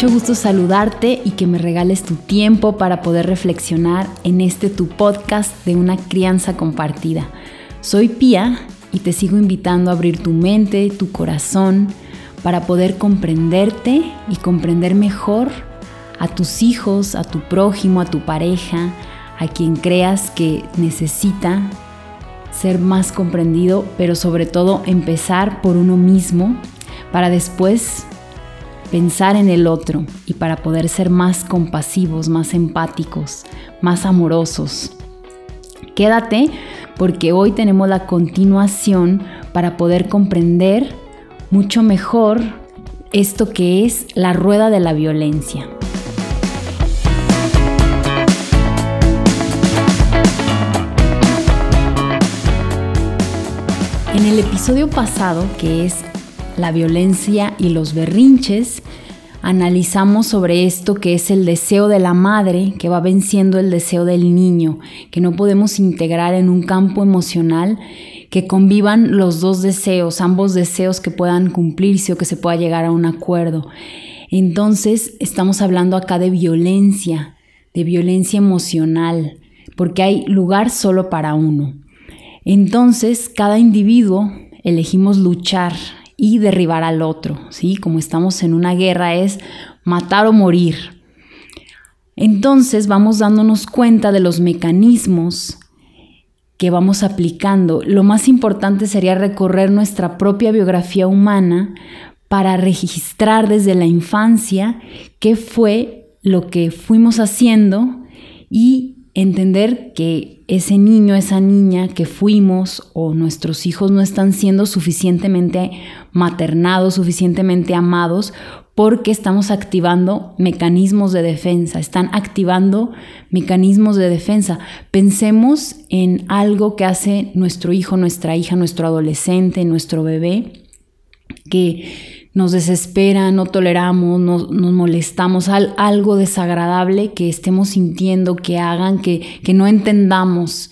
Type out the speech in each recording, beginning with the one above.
Mucho gusto saludarte y que me regales tu tiempo para poder reflexionar en este tu podcast de una crianza compartida. Soy Pía y te sigo invitando a abrir tu mente, tu corazón, para poder comprenderte y comprender mejor a tus hijos, a tu prójimo, a tu pareja, a quien creas que necesita ser más comprendido, pero sobre todo empezar por uno mismo para después pensar en el otro y para poder ser más compasivos, más empáticos, más amorosos. Quédate porque hoy tenemos la continuación para poder comprender mucho mejor esto que es la rueda de la violencia. En el episodio pasado, que es la violencia y los berrinches, analizamos sobre esto que es el deseo de la madre que va venciendo el deseo del niño, que no podemos integrar en un campo emocional que convivan los dos deseos, ambos deseos que puedan cumplirse o que se pueda llegar a un acuerdo. Entonces estamos hablando acá de violencia, de violencia emocional, porque hay lugar solo para uno. Entonces cada individuo elegimos luchar y derribar al otro, ¿sí? Como estamos en una guerra es matar o morir. Entonces vamos dándonos cuenta de los mecanismos que vamos aplicando. Lo más importante sería recorrer nuestra propia biografía humana para registrar desde la infancia qué fue lo que fuimos haciendo y entender que ese niño, esa niña que fuimos o nuestros hijos no están siendo suficientemente maternados, suficientemente amados, porque estamos activando mecanismos de defensa, están activando mecanismos de defensa. Pensemos en algo que hace nuestro hijo, nuestra hija, nuestro adolescente, nuestro bebé, que nos desespera, no toleramos, nos, molestamos, algo desagradable que estemos sintiendo, que hagan, que, que no entendamos,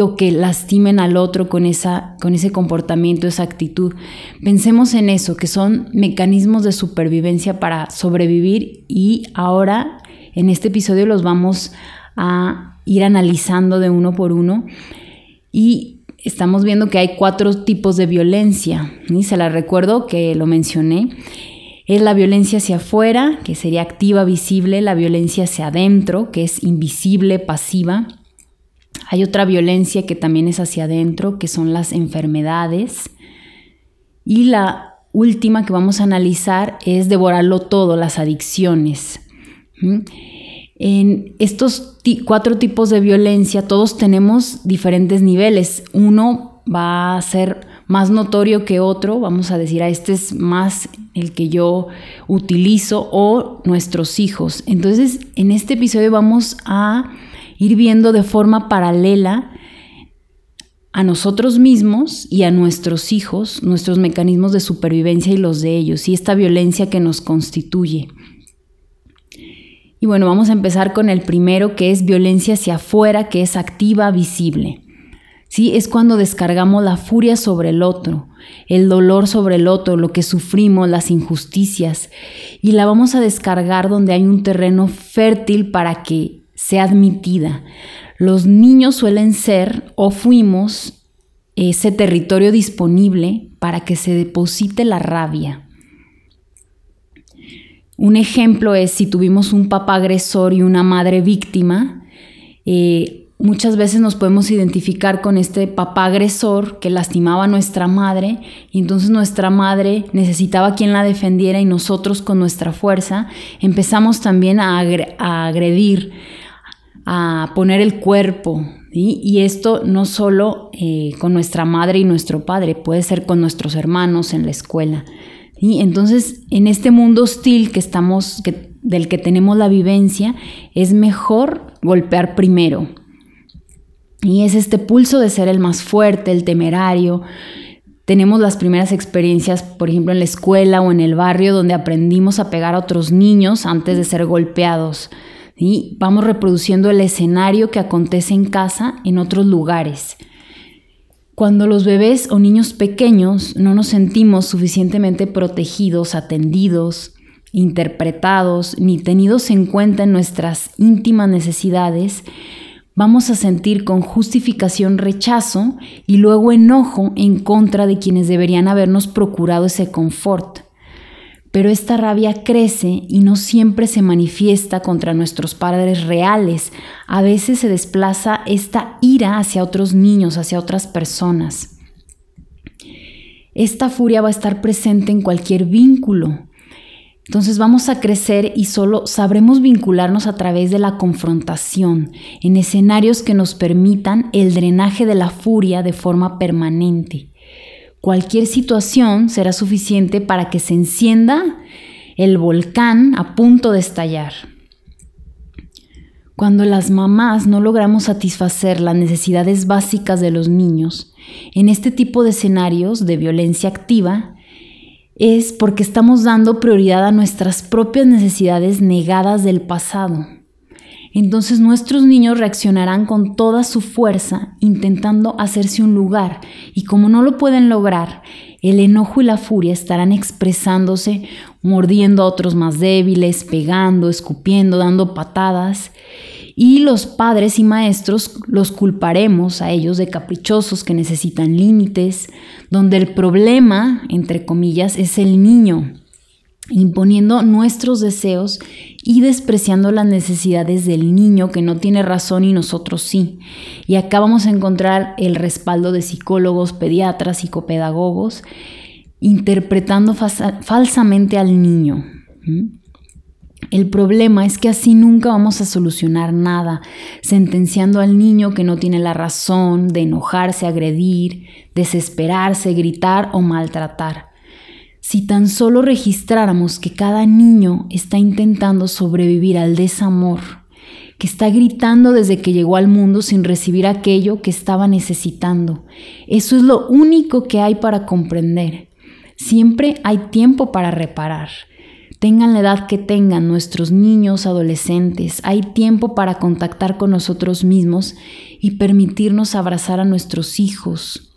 o que lastimen al otro con, esa, con ese comportamiento, esa actitud. Pensemos en eso, que son mecanismos de supervivencia para sobrevivir y ahora en este episodio los vamos a ir analizando de uno por uno. Y estamos viendo que hay cuatro tipos de violencia. Y se la recuerdo que lo mencioné. Es la violencia hacia afuera, que sería activa, visible, la violencia hacia adentro, que es invisible, pasiva. Hay otra violencia que también es hacia adentro, que son las enfermedades. Y la última que vamos a analizar es devorarlo todo, las adicciones. En estos cuatro tipos de violencia todos tenemos diferentes niveles. Uno va a ser más notorio que otro, vamos a decir, a este es más el que yo utilizo o nuestros hijos. Entonces, en este episodio vamos a ir viendo de forma paralela a nosotros mismos y a nuestros hijos, nuestros mecanismos de supervivencia y los de ellos, y esta violencia que nos constituye. Y bueno, vamos a empezar con el primero, que es violencia hacia afuera, que es activa, visible. ¿Sí? Es cuando descargamos la furia sobre el otro, el dolor sobre el otro, lo que sufrimos, las injusticias, y la vamos a descargar donde hay un terreno fértil para que sea admitida. Los niños suelen ser o fuimos ese territorio disponible para que se deposite la rabia. Un ejemplo es si tuvimos un papá agresor y una madre víctima, eh, muchas veces nos podemos identificar con este papá agresor que lastimaba a nuestra madre y entonces nuestra madre necesitaba quien la defendiera y nosotros con nuestra fuerza empezamos también a, agredir, a poner el cuerpo. Y esto no solo eh, con nuestra madre y nuestro padre, puede ser con nuestros hermanos en la escuela. Entonces, en este mundo hostil que estamos, del que tenemos la vivencia, es mejor golpear primero. Y es este pulso de ser el más fuerte, el temerario. Tenemos las primeras experiencias, por ejemplo, en la escuela o en el barrio, donde aprendimos a pegar a otros niños antes de ser golpeados. y Vamos reproduciendo el escenario que acontece en casa en otros lugares. Cuando los bebés o niños pequeños no nos sentimos suficientemente protegidos, atendidos, interpretados ni tenidos en cuenta en nuestras íntimas necesidades, vamos a sentir con justificación rechazo y luego enojo en contra de quienes deberían habernos procurado ese confort. Pero esta rabia crece y no siempre se manifiesta contra nuestros padres reales. A veces se desplaza esta ira hacia otros niños, hacia otras personas. Esta furia va a estar presente en cualquier vínculo, entonces vamos a crecer y solo sabremos vincularnos a través de la confrontación, en escenarios que nos permitan el drenaje de la furia de forma permanente. Cualquier situación será suficiente para que se encienda el volcán a punto de estallar. Cuando las mamás no logramos satisfacer las necesidades básicas de los niños, en este tipo de escenarios de violencia activa, es porque estamos dando prioridad a nuestras propias necesidades negadas del pasado. Entonces nuestros niños reaccionarán con toda su fuerza intentando hacerse un lugar. Y como no lo pueden lograr, el enojo y la furia estarán expresándose, mordiendo a otros más débiles, pegando, escupiendo, dando patadas. Y los padres y maestros los culparemos a ellos de caprichosos que necesitan límites, donde el problema, entre comillas, es el niño, imponiendo nuestros deseos y despreciando las necesidades del niño que no tiene razón y nosotros sí. Y acá vamos a encontrar el respaldo de psicólogos, pediatras, psicopedagogos, interpretando falsamente al niño. El problema es que así nunca vamos a solucionar nada, sentenciando al niño que no tiene la razón de enojarse, agredir, desesperarse, gritar o maltratar. Si tan solo registráramos que cada niño está intentando sobrevivir al desamor, que está gritando desde que llegó al mundo sin recibir aquello que estaba necesitando, eso es lo único que hay para comprender. Siempre hay tiempo para reparar. Tengan la edad que tengan nuestros niños, adolescentes, hay tiempo para contactar con nosotros mismos y permitirnos abrazar a nuestros hijos,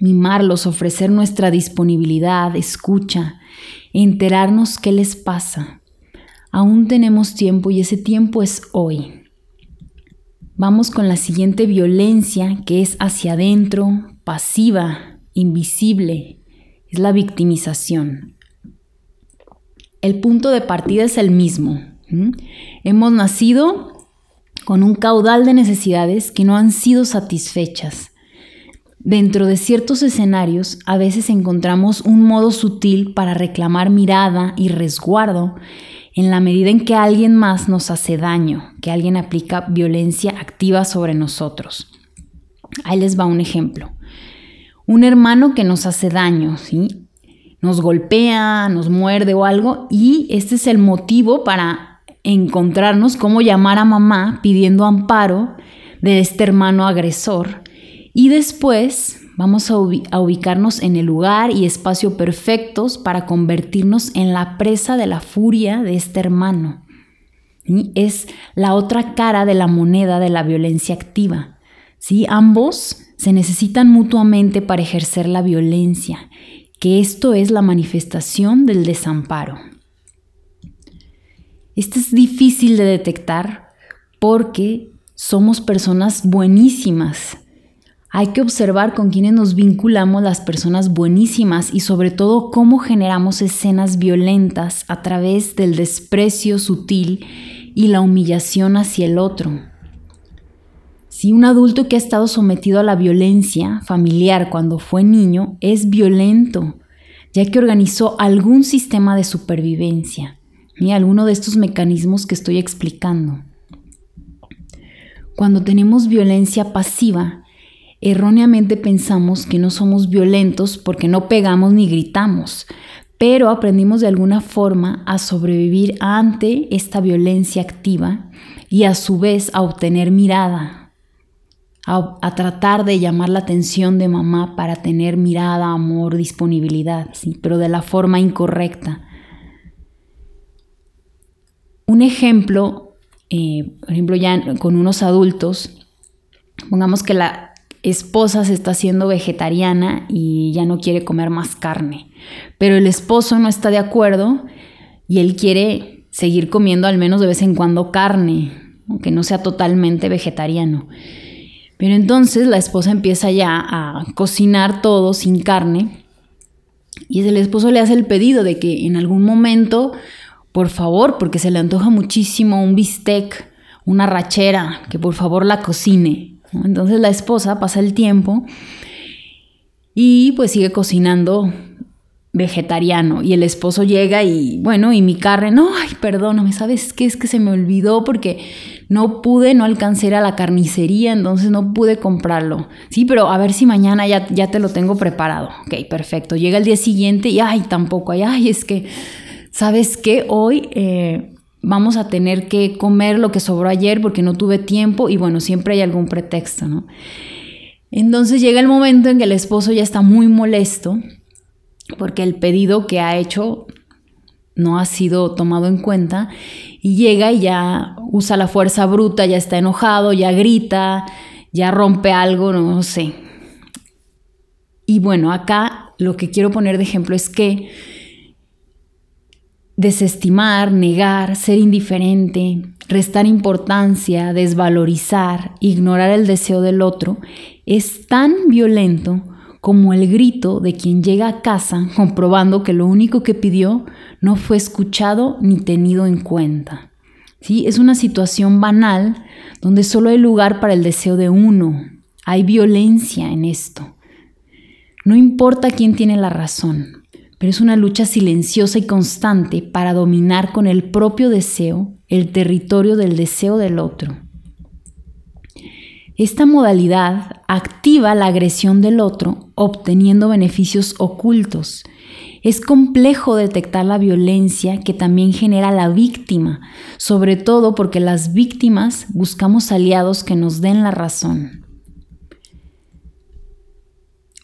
mimarlos, ofrecer nuestra disponibilidad, escucha, enterarnos qué les pasa. Aún tenemos tiempo y ese tiempo es hoy. Vamos con la siguiente violencia que es hacia adentro, pasiva, invisible, es la victimización el punto de partida es el mismo. Hemos nacido con un caudal de necesidades que no han sido satisfechas. Dentro de ciertos escenarios a veces encontramos un modo sutil para reclamar mirada y resguardo en la medida en que alguien más nos hace daño, que alguien aplica violencia activa sobre nosotros. Ahí les va un ejemplo. Un hermano que nos hace daño, ¿sí? nos golpea, nos muerde o algo, y este es el motivo para encontrarnos cómo llamar a mamá pidiendo amparo de este hermano agresor. Y después vamos a, ubicarnos en el lugar y espacio perfectos para convertirnos en la presa de la furia de este hermano. Es la otra cara de la moneda de la violencia activa. ¿sí? Ambos se necesitan mutuamente para ejercer la violencia que esto es la manifestación del desamparo. Esto es difícil de detectar porque somos personas buenísimas. Hay que observar con quiénes nos vinculamos las personas buenísimas y sobre todo cómo generamos escenas violentas a través del desprecio sutil y la humillación hacia el otro. Si un adulto que ha estado sometido a la violencia familiar cuando fue niño es violento, ya que organizó algún sistema de supervivencia, ni alguno de estos mecanismos que estoy explicando. Cuando tenemos violencia pasiva, erróneamente pensamos que no somos violentos porque no pegamos ni gritamos, pero aprendimos de alguna forma a sobrevivir ante esta violencia activa y a su vez a obtener mirada, a, tratar de llamar la atención de mamá para tener mirada, amor, disponibilidad, ¿sí? pero de la forma incorrecta. Un ejemplo, eh, por ejemplo, ya con unos adultos, pongamos que la esposa se está haciendo vegetariana y ya no quiere comer más carne, pero el esposo no está de acuerdo y él quiere seguir comiendo al menos de vez en cuando carne, aunque no sea totalmente vegetariano. Pero entonces la esposa empieza ya a cocinar todo sin carne y el esposo le hace el pedido de que en algún momento, por favor, porque se le antoja muchísimo un bistec, una rachera, que por favor la cocine. Entonces la esposa pasa el tiempo y pues sigue cocinando vegetariano y el esposo llega y bueno, y mi carne, no, ay, perdóname, ¿sabes qué? Es que se me olvidó porque no pude, no alcancé a la carnicería, entonces no pude comprarlo. Sí, pero a ver si mañana ya, ya te lo tengo preparado. Ok, perfecto. Llega el día siguiente y ay, tampoco, ay, ay es que, ¿sabes qué? Hoy... Eh, vamos a tener que comer lo que sobró ayer porque no tuve tiempo y bueno, siempre hay algún pretexto, ¿no? Entonces llega el momento en que el esposo ya está muy molesto porque el pedido que ha hecho no ha sido tomado en cuenta y llega y ya usa la fuerza bruta, ya está enojado, ya grita, ya rompe algo, no sé. Y bueno, acá lo que quiero poner de ejemplo es que desestimar, negar, ser indiferente, restar importancia, desvalorizar, ignorar el deseo del otro, es tan violento como el grito de quien llega a casa comprobando que lo único que pidió no fue escuchado ni tenido en cuenta. ¿Sí? Es una situación banal donde solo hay lugar para el deseo de uno. Hay violencia en esto. No importa quién tiene la razón, pero es una lucha silenciosa y constante para dominar con el propio deseo el territorio del deseo del otro. Esta modalidad activa la agresión del otro obteniendo beneficios ocultos. Es complejo detectar la violencia que también genera la víctima, sobre todo porque las víctimas buscamos aliados que nos den la razón.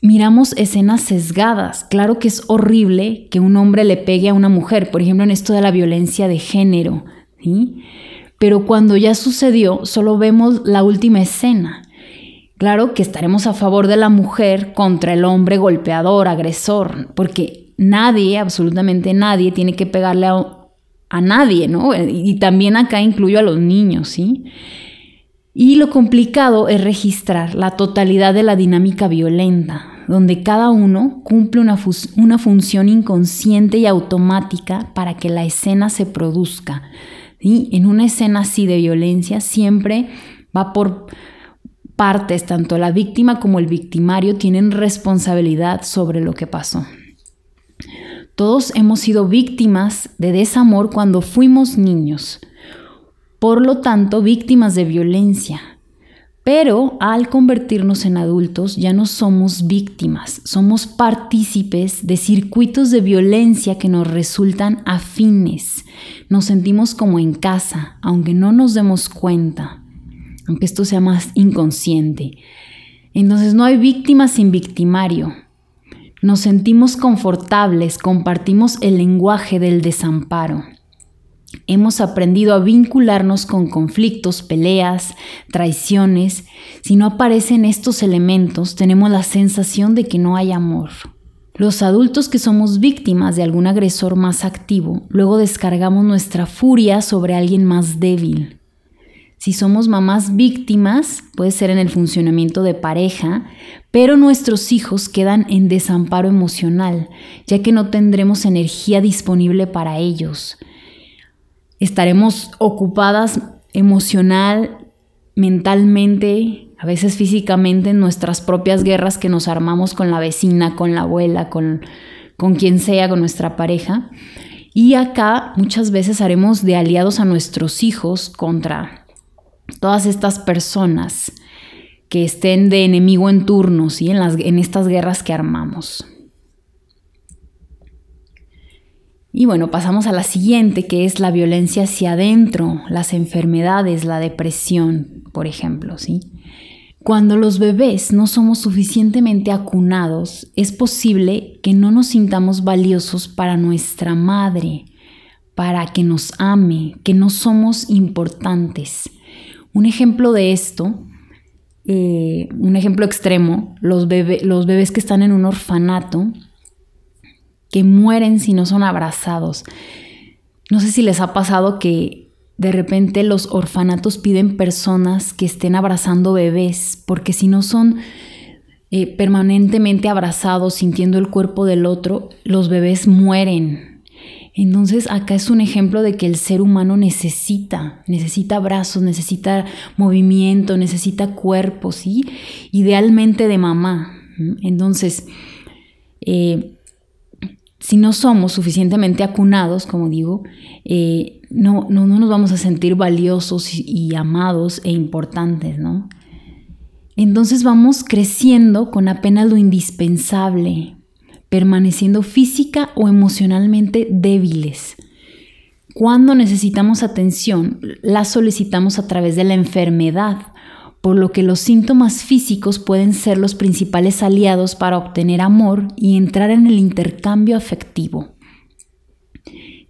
Miramos escenas sesgadas. Claro que es horrible que un hombre le pegue a una mujer, por ejemplo en esto de la violencia de género. ¿sí? pero cuando ya sucedió solo vemos la última escena. Claro que estaremos a favor de la mujer contra el hombre golpeador, agresor, porque nadie, absolutamente nadie, tiene que pegarle a, nadie, ¿no? Y también acá incluyo a los niños, ¿sí? Y lo complicado es registrar la totalidad de la dinámica violenta, donde cada uno cumple una, una función inconsciente y automática para que la escena se produzca. En una escena así de violencia siempre va por partes, tanto la víctima como el victimario tienen responsabilidad sobre lo que pasó. Todos hemos sido víctimas de desamor cuando fuimos niños, por lo tanto víctimas de violencia. Pero al convertirnos en adultos ya no somos víctimas, somos partícipes de circuitos de violencia que nos resultan afines. Nos sentimos como en casa, aunque no nos demos cuenta, aunque esto sea más inconsciente. Entonces no hay víctima sin victimario. Nos sentimos confortables, compartimos el lenguaje del desamparo. Hemos aprendido a vincularnos con conflictos, peleas, traiciones. Si no aparecen estos elementos, tenemos la sensación de que no hay amor. Los adultos que somos víctimas de algún agresor más activo, luego descargamos nuestra furia sobre alguien más débil. Si somos mamás víctimas, puede ser en el funcionamiento de pareja, pero nuestros hijos quedan en desamparo emocional, ya que no tendremos energía disponible para ellos estaremos ocupadas emocional, mentalmente, a veces físicamente en nuestras propias guerras que nos armamos con la vecina, con la abuela, con, con quien sea, con nuestra pareja. Y acá muchas veces haremos de aliados a nuestros hijos contra todas estas personas que estén de enemigo en turno, ¿sí? en, las, en estas guerras que armamos. Y bueno, pasamos a la siguiente, que es la violencia hacia adentro, las enfermedades, la depresión, por ejemplo, ¿sí? Cuando los bebés no somos suficientemente acunados, es posible que no nos sintamos valiosos para nuestra madre, para que nos ame, que no somos importantes. Un ejemplo de esto, eh, un ejemplo extremo, los, los bebés que están en un orfanato, que mueren si no son abrazados. No sé si les ha pasado que de repente los orfanatos piden personas que estén abrazando bebés, porque si no son eh, permanentemente abrazados, sintiendo el cuerpo del otro, los bebés mueren. Entonces acá es un ejemplo de que el ser humano necesita, necesita brazos, necesita movimiento, necesita cuerpo, ¿sí? Idealmente de mamá. Entonces, eh, si no somos suficientemente acunados, como digo, eh, no, no, nos vamos a sentir valiosos y, y amados e importantes, ¿no? Entonces vamos creciendo con apenas lo indispensable, permaneciendo física o emocionalmente débiles. Cuando necesitamos atención, la solicitamos a través de la enfermedad, por lo que los síntomas físicos pueden ser los principales aliados para obtener amor y entrar en el intercambio afectivo.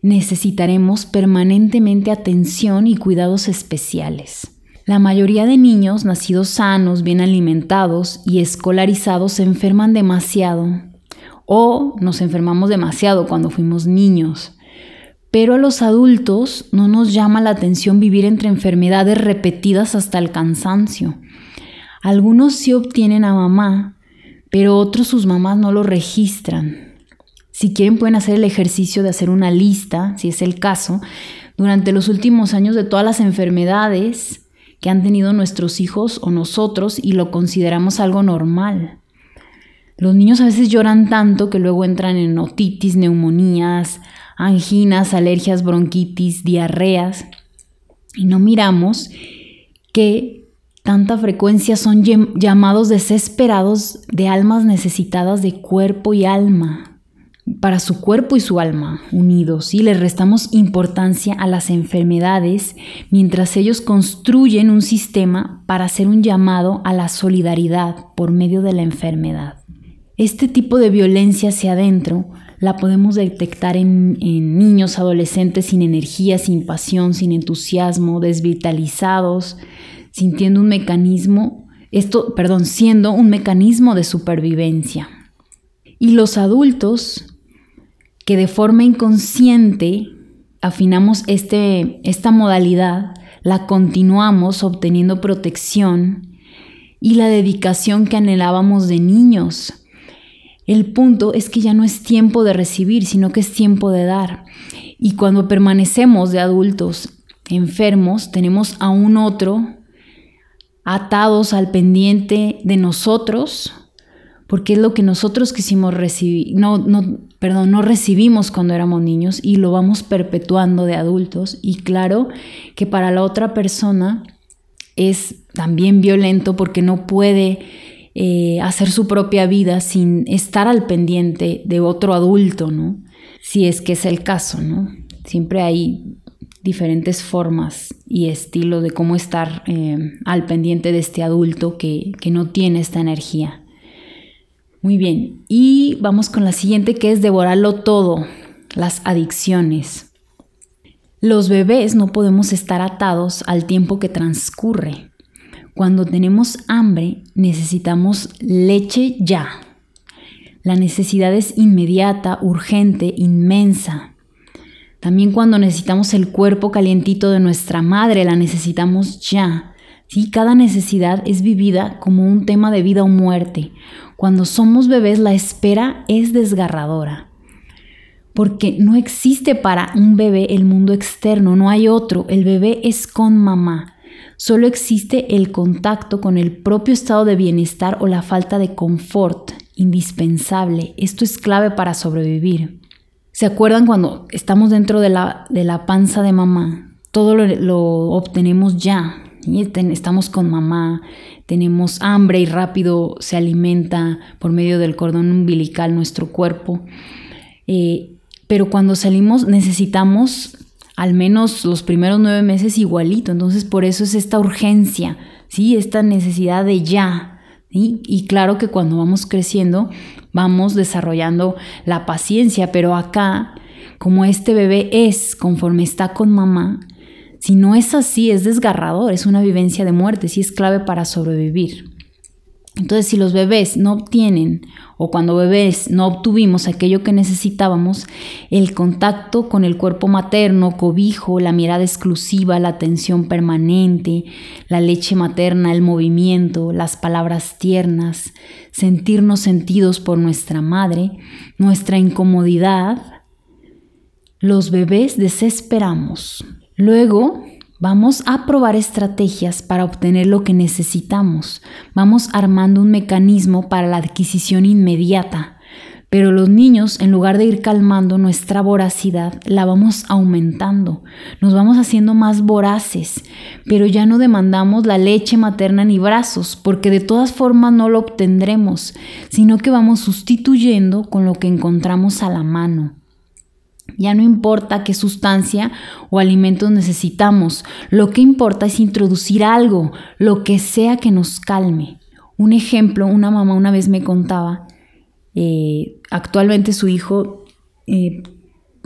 Necesitaremos permanentemente atención y cuidados especiales. La mayoría de niños nacidos sanos, bien alimentados y escolarizados se enferman demasiado o nos enfermamos demasiado cuando fuimos niños. Pero a los adultos no nos llama la atención vivir entre enfermedades repetidas hasta el cansancio. Algunos sí obtienen a mamá, pero otros sus mamás no lo registran. Si quieren pueden hacer el ejercicio de hacer una lista, si es el caso, durante los últimos años de todas las enfermedades que han tenido nuestros hijos o nosotros y lo consideramos algo normal. Los niños a veces lloran tanto que luego entran en otitis, neumonías, anginas, alergias, bronquitis, diarreas y no miramos que tanta frecuencia son llamados desesperados de almas necesitadas de cuerpo y alma para su cuerpo y su alma unidos y le restamos importancia a las enfermedades mientras ellos construyen un sistema para hacer un llamado a la solidaridad por medio de la enfermedad. Este tipo de violencia hacia adentro la podemos detectar en, niños, adolescentes sin energía, sin pasión, sin entusiasmo, desvitalizados, sintiendo un mecanismo, esto, perdón, siendo un mecanismo de supervivencia. Y los adultos que de forma inconsciente afinamos este, esta modalidad, la continuamos obteniendo protección y la dedicación que anhelábamos de niños. El punto es que ya no es tiempo de recibir, sino que es tiempo de dar. Y cuando permanecemos de adultos enfermos, tenemos a un otro atados al pendiente de nosotros, porque es lo que nosotros quisimos recibir, no, no, perdón, no recibimos cuando éramos niños y lo vamos perpetuando de adultos. Y claro que para la otra persona es también violento porque no puede eh, hacer su propia vida sin estar al pendiente de otro adulto, ¿no? Si es que es el caso, ¿no? Siempre hay diferentes formas y estilos de cómo estar eh, al pendiente de este adulto que, que no tiene esta energía. Muy bien, y vamos con la siguiente que es devorarlo todo, las adicciones. Los bebés no podemos estar atados al tiempo que transcurre. Cuando tenemos hambre necesitamos leche ya. La necesidad es inmediata, urgente, inmensa. También cuando necesitamos el cuerpo calientito de nuestra madre, la necesitamos ya. ¿Sí? Cada necesidad es vivida como un tema de vida o muerte, cuando somos bebés la espera es desgarradora, porque no existe para un bebé el mundo externo, no hay otro, el bebé es con mamá. Solo existe el contacto con el propio estado de bienestar o la falta de confort, indispensable. Esto es clave para sobrevivir. ¿Se acuerdan cuando estamos dentro de la, de la panza de mamá? Todo lo, obtenemos ya, estamos con mamá, tenemos hambre y rápido se alimenta por medio del cordón umbilical nuestro cuerpo. Eh, pero cuando salimos necesitamos al menos los primeros nueve meses igualito. Entonces por eso es esta urgencia, ¿sí? esta necesidad de ya. Y claro que cuando vamos creciendo vamos desarrollando la paciencia, pero acá, como este bebé es conforme está con mamá, si no es así, es desgarrador, es una vivencia de muerte, sí es clave para sobrevivir. Entonces, si los bebés no obtienen o cuando bebés no obtuvimos aquello que necesitábamos, el contacto con el cuerpo materno, cobijo, la mirada exclusiva, la atención permanente, la leche materna, el movimiento, las palabras tiernas, sentirnos sentidos por nuestra madre, nuestra incomodidad, los bebés desesperamos. Luego, Vamos a probar estrategias para obtener lo que necesitamos. Vamos armando un mecanismo para la adquisición inmediata. Pero los niños, en lugar de ir calmando nuestra voracidad, la vamos aumentando. Nos vamos haciendo más voraces, pero ya no demandamos la leche materna ni brazos, porque de todas formas no lo obtendremos, sino que vamos sustituyendo con lo que encontramos a la mano. Ya no importa qué sustancia o alimentos necesitamos, lo que importa es introducir algo, lo que sea que nos calme. Un ejemplo, una mamá una vez me contaba, eh, actualmente su hijo eh,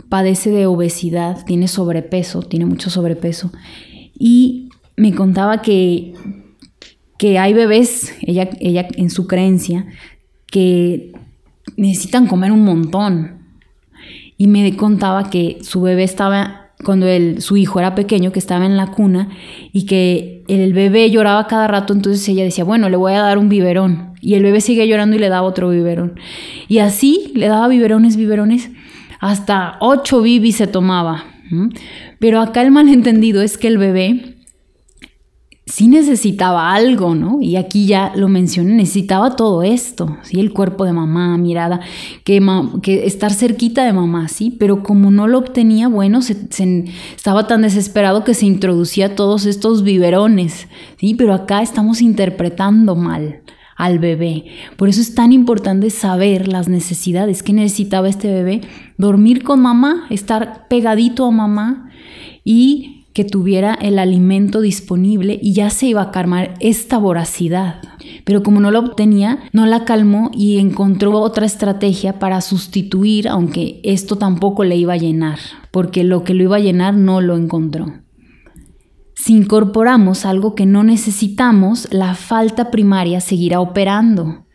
padece de obesidad, tiene sobrepeso, tiene mucho sobrepeso, y me contaba que, que hay bebés, ella, ella en su creencia, que necesitan comer un montón, y me contaba que su bebé estaba, cuando su hijo era pequeño, que estaba en la cuna y que el bebé lloraba cada rato, entonces ella decía, bueno, le voy a dar un biberón. Y el bebé sigue llorando y le daba otro biberón. Y así le daba biberones, biberones, hasta ocho bibis se tomaba. Pero acá el malentendido es que el bebé sí necesitaba algo, ¿no? Y aquí ya lo mencioné, necesitaba todo esto, ¿sí? El cuerpo de mamá, mirada, que, estar cerquita de mamá, ¿sí? Pero como no lo obtenía, bueno, se, estaba tan desesperado que se introducía todos estos biberones, ¿sí? Pero acá estamos interpretando mal al bebé. Por eso es tan importante saber las necesidades que necesitaba este bebé, dormir con mamá, estar pegadito a mamá y que tuviera el alimento disponible y ya se iba a calmar esta voracidad. Pero como no lo obtenía, no la calmó y encontró otra estrategia para sustituir, aunque esto tampoco le iba a llenar, porque lo que lo iba a llenar no lo encontró. Si incorporamos algo que no necesitamos, la falta primaria seguirá operando.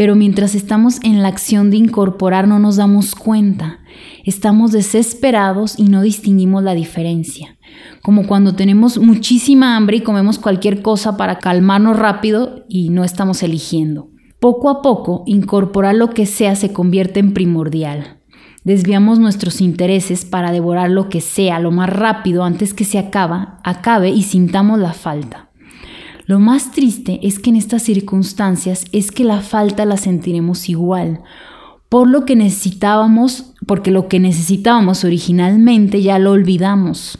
Pero mientras estamos en la acción de incorporar no nos damos cuenta. Estamos desesperados y no distinguimos la diferencia como cuando tenemos muchísima hambre y comemos cualquier cosa para calmarnos rápido y no estamos eligiendo. Poco a poco, incorporar lo que sea se convierte en primordial. Desviamos nuestros intereses para devorar lo que sea lo más rápido antes que se acaba, acabe y sintamos la falta. Lo más triste es que en estas circunstancias es que la falta la sentiremos igual, por lo que necesitábamos, porque lo que necesitábamos originalmente ya lo olvidamos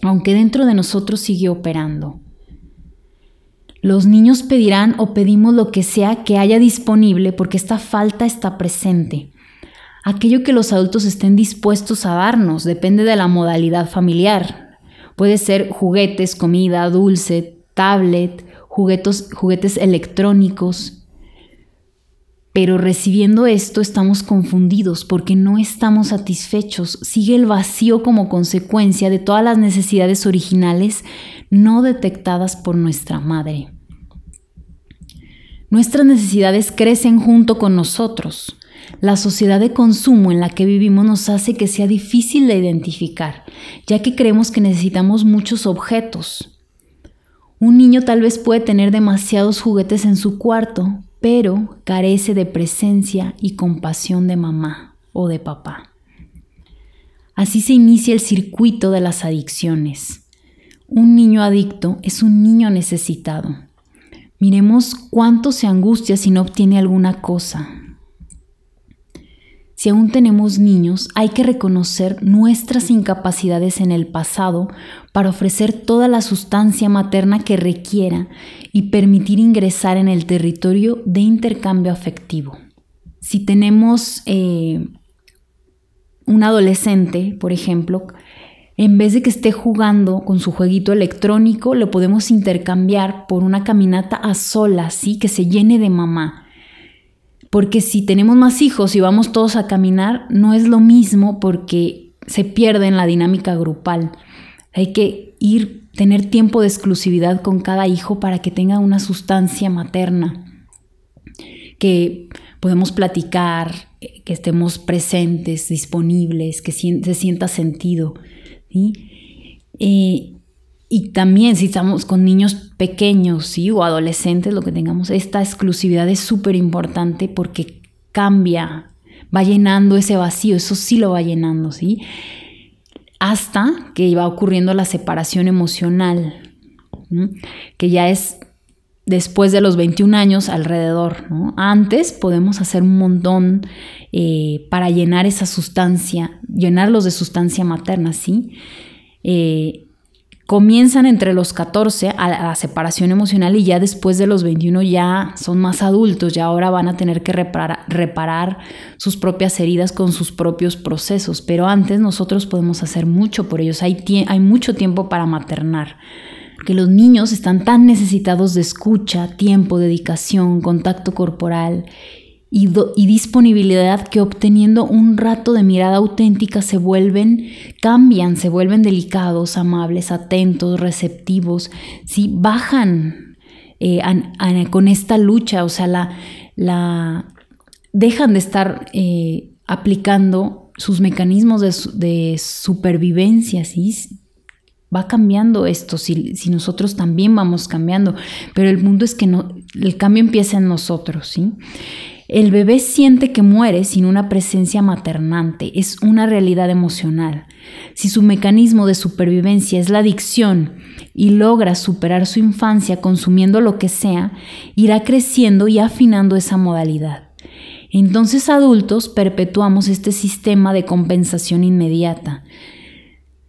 aunque dentro de nosotros sigue operando. Los niños pedirán o pedimos lo que sea que haya disponible porque esta falta está presente. Aquello que los adultos estén dispuestos a darnos depende de la modalidad familiar. Puede ser juguetes, comida, dulce, tablet, juguetes, juguetes electrónicos, pero recibiendo esto estamos confundidos porque no estamos satisfechos. Sigue el vacío como consecuencia de todas las necesidades originales no detectadas por nuestra madre. Nuestras necesidades crecen junto con nosotros. La sociedad de consumo en la que vivimos nos hace que sea difícil de identificar, ya que creemos que necesitamos muchos objetos. Un niño tal vez puede tener demasiados juguetes en su cuarto, pero carece de presencia y compasión de mamá o de papá. Así se inicia el circuito de las adicciones. Un niño adicto es un niño necesitado. Miremos cuánto se angustia si no obtiene alguna cosa, si aún tenemos niños, hay que reconocer nuestras incapacidades en el pasado para ofrecer toda la sustancia materna que requiera y permitir ingresar en el territorio de intercambio afectivo. Si tenemos eh, un adolescente, por ejemplo, en vez de que esté jugando con su jueguito electrónico, lo podemos intercambiar por una caminata a solas, ¿sí? que se llene de mamá porque si tenemos más hijos y vamos todos a caminar, no es lo mismo porque se pierde en la dinámica grupal. Hay que ir, tener tiempo de exclusividad con cada hijo para que tenga una sustancia materna. que podemos platicar, que estemos presentes, disponibles, que se sienta sentido. Eh, y también si estamos con niños pequeños ¿sí? o adolescentes, lo que tengamos, esta exclusividad es súper importante porque cambia, va llenando ese vacío, eso sí lo va llenando, ¿sí? Hasta que va ocurriendo la separación emocional, que ya es después de los 21 años alrededor. Antes podemos hacer un montón eh, para llenar esa sustancia, llenarlos de sustancia materna, ¿sí? Eh, comienzan entre los 14 a la separación emocional y ya después de los 21 ya son más adultos, ya ahora van a tener que reparar, reparar, sus propias heridas con sus propios procesos, pero antes nosotros podemos hacer mucho por ellos, hay, hay mucho tiempo para maternar. Que los niños están tan necesitados de escucha, tiempo, dedicación, contacto corporal y, disponibilidad que obteniendo un rato de mirada auténtica se vuelven, cambian, se vuelven delicados, amables, atentos, receptivos, ¿sí? bajan eh, con esta lucha, o sea, la, la dejan de estar eh, aplicando sus mecanismos de, supervivencia, ¿sí? va cambiando esto, si, nosotros también vamos cambiando, pero el mundo es que no, el cambio empieza en nosotros, ¿sí? El bebé siente que muere sin una presencia maternante, es una realidad emocional. Si su mecanismo de supervivencia es la adicción y logra superar su infancia consumiendo lo que sea, irá creciendo y afinando esa modalidad. Entonces adultos perpetuamos este sistema de compensación inmediata.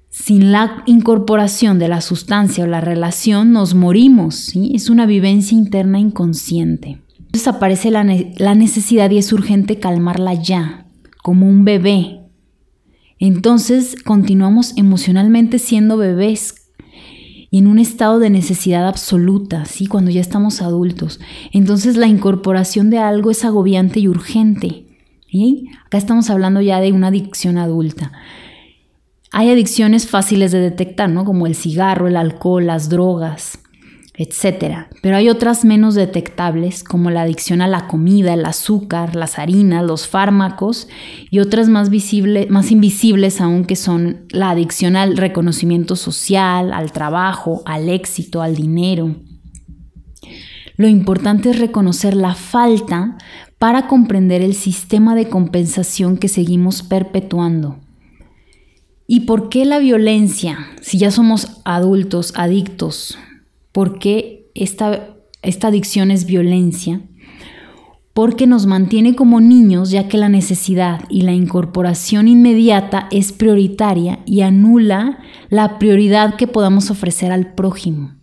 Sin la incorporación de la sustancia o la relación nos morimos, es una vivencia interna inconsciente. Entonces aparece la, necesidad y es urgente calmarla ya, como un bebé. Entonces continuamos emocionalmente siendo bebés y en un estado de necesidad absoluta, ¿sí? cuando ya estamos adultos. Entonces la incorporación de algo es agobiante y urgente. ¿sí? Acá estamos hablando ya de una adicción adulta. Hay adicciones fáciles de detectar, ¿no? Como el cigarro, el alcohol, las drogas, etc. Pero hay otras menos detectables, como la adicción a la comida, el azúcar, las harinas, los fármacos, y otras más, más invisibles aún, que son la adicción al reconocimiento social, al trabajo, al éxito, al dinero. Lo importante es reconocer la falta para comprender el sistema de compensación que seguimos perpetuando. ¿Y por qué la violencia? Si ya somos adultos, adictos, ¿por qué esta, esta adicción es violencia? Porque nos mantiene como niños ya que la necesidad y la incorporación inmediata es prioritaria y anula la prioridad que podamos ofrecer al prójimo.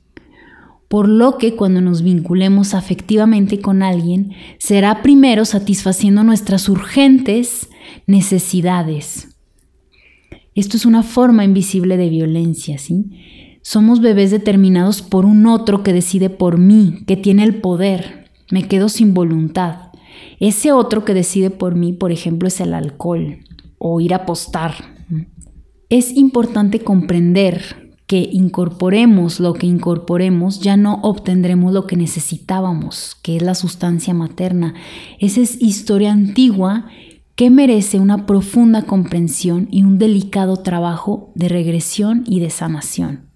Por lo que cuando nos vinculemos afectivamente con alguien, será primero satisfaciendo nuestras urgentes necesidades esto es una forma invisible de violencia, ¿sí? Somos bebés determinados por un otro que decide por mí, que tiene el poder. Me quedo sin voluntad. Ese otro que decide por mí, por ejemplo, es el alcohol o ir a apostar. Es importante comprender que incorporemos lo que incorporemos, ya no obtendremos lo que necesitábamos, que es la sustancia materna. Esa es historia antigua que merece una profunda comprensión y un delicado trabajo de regresión y de sanación.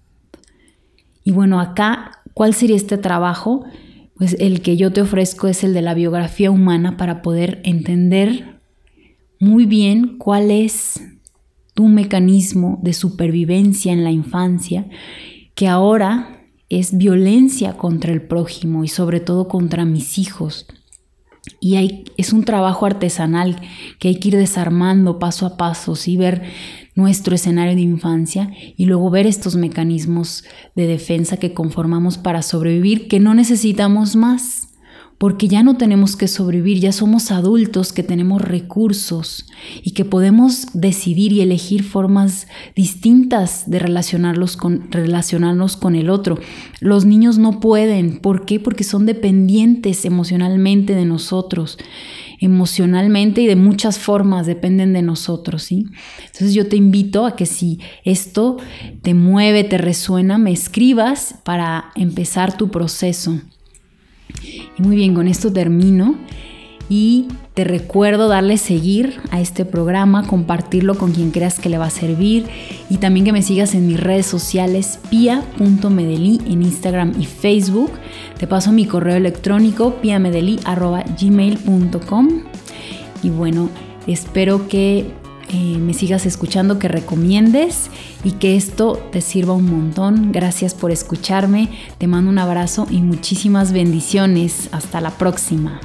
Y bueno, acá, ¿cuál sería este trabajo? Pues el que yo te ofrezco es el de la biografía humana para poder entender muy bien cuál es tu mecanismo de supervivencia en la infancia, que ahora es violencia contra el prójimo y sobre todo contra mis hijos. Y es un trabajo artesanal que hay que ir desarmando paso a paso, ¿sí? ver nuestro escenario de infancia y luego ver estos mecanismos de defensa que conformamos para sobrevivir, que no necesitamos más porque ya no tenemos que sobrevivir, ya somos adultos que tenemos recursos y que podemos decidir y elegir formas distintas de relacionarlos relacionarnos con el otro. Los niños no pueden, ¿por qué? Porque son dependientes emocionalmente de nosotros emocionalmente y de muchas formas dependen de nosotros, ¿sí? Entonces yo te invito a que si esto te mueve, te resuena, me escribas para empezar tu proceso. Y muy bien, con esto termino. Y te recuerdo darle seguir a este programa, compartirlo con quien creas que le va a servir y también que me sigas en mis redes sociales pia.medeli en Instagram y Facebook. Te paso mi correo electrónico piamedeli.gmail.com y bueno, espero que eh, me sigas escuchando, que recomiendes y que esto te sirva un montón. Gracias por escucharme, te mando un abrazo y muchísimas bendiciones. Hasta la próxima.